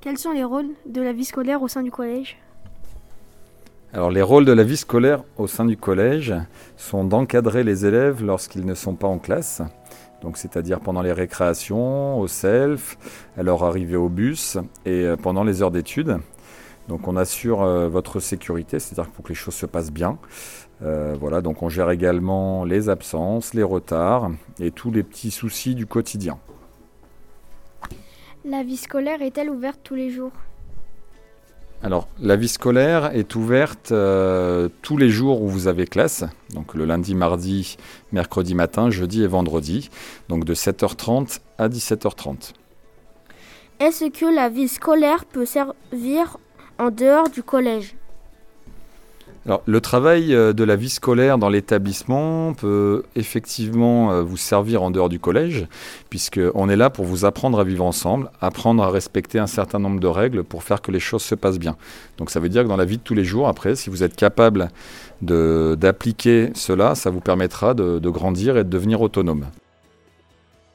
Quels sont les rôles de la vie scolaire au sein du collège alors les rôles de la vie scolaire au sein du collège sont d'encadrer les élèves lorsqu'ils ne sont pas en classe, donc c'est-à-dire pendant les récréations, au self, à leur arrivée au bus et euh, pendant les heures d'études. Donc on assure euh, votre sécurité, c'est-à-dire pour que les choses se passent bien. Euh, voilà, donc on gère également les absences, les retards et tous les petits soucis du quotidien. La vie scolaire est-elle ouverte tous les jours? Alors, la vie scolaire est ouverte euh, tous les jours où vous avez classe, donc le lundi, mardi, mercredi matin, jeudi et vendredi, donc de 7h30 à 17h30. Est-ce que la vie scolaire peut servir en dehors du collège? Le travail euh, de la vie scolaire dans l'établissement peut effectivement euh, vous servir en dehors du collège, puisqu'on est là pour vous apprendre à vivre ensemble, apprendre à respecter un certain nombre de règles pour faire que les choses se passent bien. Donc ça veut dire que dans la vie de tous les jours, après, si vous êtes capable d'appliquer cela, ça vous permettra de grandir et de devenir autonome.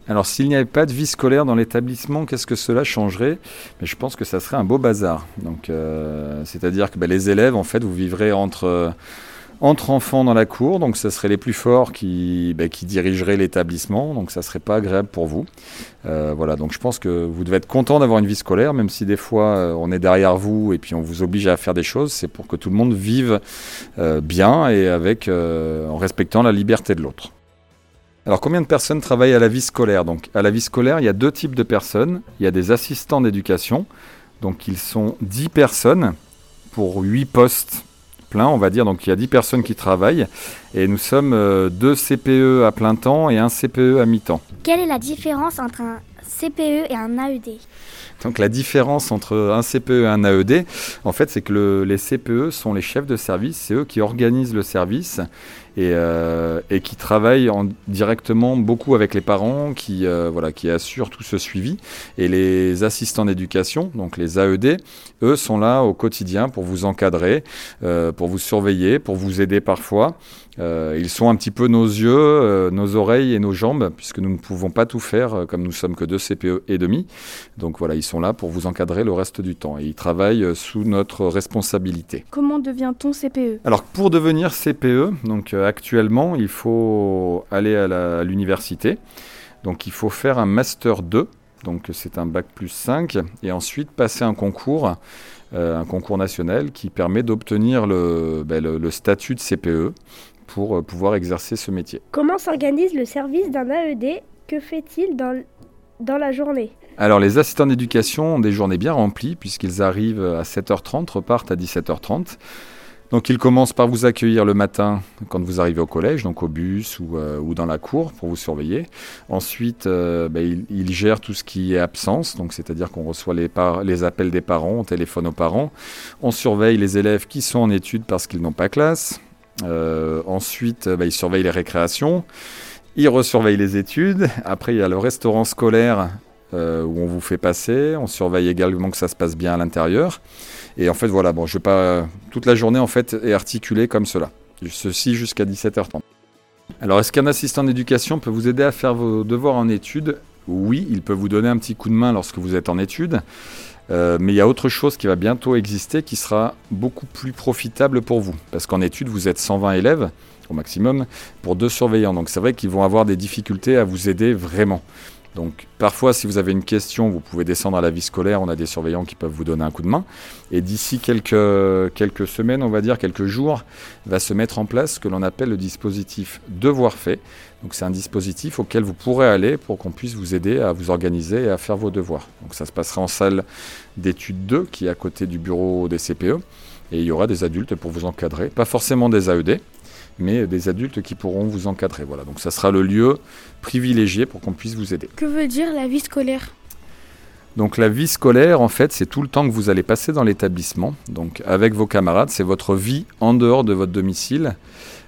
Alors s'il n'y avait pas de vie scolaire dans l'établissement, qu'est-ce que cela changerait? Mais Je pense que ça serait un beau bazar. Donc, euh, c'est-à-dire que bah, les élèves, en fait, vous vivrez entre, entre enfants dans la cour, donc ce serait les plus forts qui, bah, qui dirigeraient l'établissement, donc ça serait pas agréable pour vous. Euh, voilà, donc je pense que vous devez être content d'avoir une vie scolaire, même si des fois euh, on est derrière vous et puis on vous oblige à faire des choses, c'est pour que tout le monde vive bien et avec en respectant la liberté de l'autre. Alors combien de personnes travaillent à la vie scolaire? Donc à la vie scolaire, il y a deux types de personnes. Il y a des assistants d'éducation. Donc ils sont 10 personnes pour 8 postes pleins, on va dire. Donc il y a 10 personnes qui travaillent. Et nous sommes euh, deux CPE à plein temps et un CPE à mi-temps. Quelle est la différence entre un CPE et un AED donc la différence entre un CPE et un AED, en fait, c'est que les CPE sont les chefs de service, c'est eux qui organisent le service et, euh, qui travaillent directement beaucoup avec les parents, qui, euh, voilà, qui assurent tout ce suivi. Et les assistants d'éducation, donc les AED, eux sont là au quotidien pour vous encadrer, euh, pour vous surveiller, pour vous aider parfois. Euh, ils sont un petit peu nos yeux, nos oreilles et nos jambes, puisque nous ne pouvons pas tout faire, comme nous sommes que deux CPE et demi. Donc voilà, ils sont là pour vous encadrer le reste du temps. Et ils travaillent sous notre responsabilité. Comment devient-on CPE Alors pour devenir CPE, donc actuellement, il faut aller à l'université. Donc il faut faire un master 2 donc c'est un bac plus 5, et ensuite passer un concours, un concours national qui permet d'obtenir le, ben, le, statut de CPE pour euh, pouvoir exercer ce métier. Comment s'organise le service d'un AED Que fait-il dans, dans la journée? Alors les assistants d'éducation ont des journées bien remplies puisqu'ils arrivent à 7h30, repartent à 17h30. Donc ils commencent par vous accueillir le matin quand vous arrivez au collège, donc au bus ou, euh, dans la cour pour vous surveiller. Ensuite, euh, ben, ils, gèrent tout ce qui est absence, donc c'est-à-dire qu'on reçoit les, appels des parents, on téléphone aux parents. On surveille les élèves qui sont en études parce qu'ils n'ont pas classe. Euh, ensuite, bah, ils surveillent les récréations. Ils resurveillent les études. Après, il y a le restaurant scolaire euh, où on vous fait passer. On surveille également que ça se passe bien à l'intérieur. Et en fait, voilà, bon, je vais pas. Toute la journée, en fait, est articulée comme cela. Ceci jusqu'à 17h30. Alors, est-ce qu'un assistant d'éducation peut vous aider à faire vos devoirs en études? Oui, il peut vous donner un petit coup de main lorsque vous êtes en études. Euh, mais il y a autre chose qui va bientôt exister qui sera beaucoup plus profitable pour vous. Parce qu'en études, vous êtes 120 élèves au maximum pour deux surveillants. Donc c'est vrai qu'ils vont avoir des difficultés à vous aider vraiment. Donc parfois, si vous avez une question, vous pouvez descendre à la vie scolaire, on a des surveillants qui peuvent vous donner un coup de main. Et d'ici quelques, semaines, on va dire quelques jours, va se mettre en place ce que l'on appelle le dispositif devoir fait. Donc c'est un dispositif auquel vous pourrez aller pour qu'on puisse vous aider à vous organiser et à faire vos devoirs. Donc ça se passera en salle d'études 2 qui est à côté du bureau des CPE. Et il y aura des adultes pour vous encadrer, pas forcément des AED, mais des adultes qui pourront vous encadrer. Voilà, donc ça sera le lieu privilégié pour qu'on puisse vous aider. Que veut dire la vie scolaire? Donc la vie scolaire, en fait, c'est tout le temps que vous allez passer dans l'établissement. Donc avec vos camarades, c'est votre vie en dehors de votre domicile.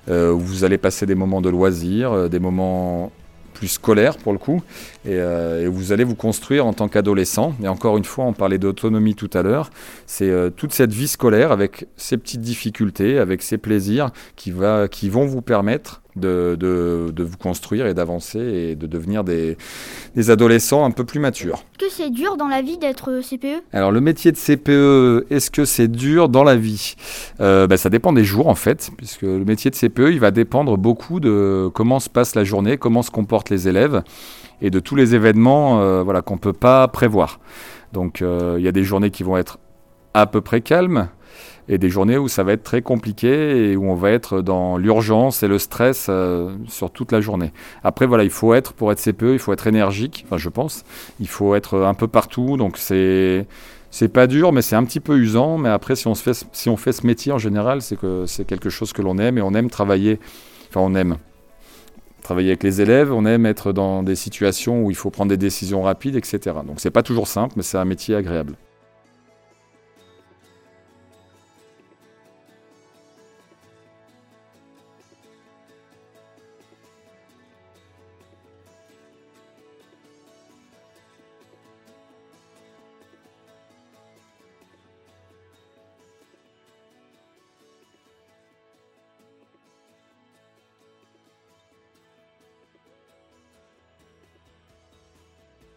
Euh, où vous allez passer des moments de loisirs, euh, des moments plus scolaire pour le coup, euh, et, vous allez vous construire en tant qu'adolescent. Et encore une fois, on parlait d'autonomie tout à l'heure, c'est euh, toute cette vie scolaire avec ses petites difficultés, avec ses plaisirs, qui, va, qui vont vous permettre de, de, vous construire et d'avancer et de devenir des, des, adolescents un peu plus matures. Est-ce que c'est dur dans la vie d'être CPE Alors le métier de CPE, est-ce que c'est dur dans la vie? Euh, ben, Ça dépend des jours en fait, puisque le métier de CPE, il va dépendre beaucoup de comment se passe la journée, comment se comportent les élèves et de tous les événements euh, voilà, qu'on ne peut pas prévoir. Donc euh, il y a des journées qui vont être à peu près calmes, et des journées où ça va être très compliqué et où on va être dans l'urgence et le stress euh, sur toute la journée. Après, voilà, il faut être, pour être CPE, il faut être énergique, enfin, je pense. Il faut être un peu partout, donc c'est. C'est pas dur, mais c'est un petit peu usant. Mais après, si on, se fait, si on fait ce métier en général, c'est que c'est quelque chose que l'on aime et on aime travailler. Enfin, on aime travailler avec les élèves, on aime être dans des situations où il faut prendre des décisions rapides, etc. Donc c'est pas toujours simple, mais c'est un métier agréable.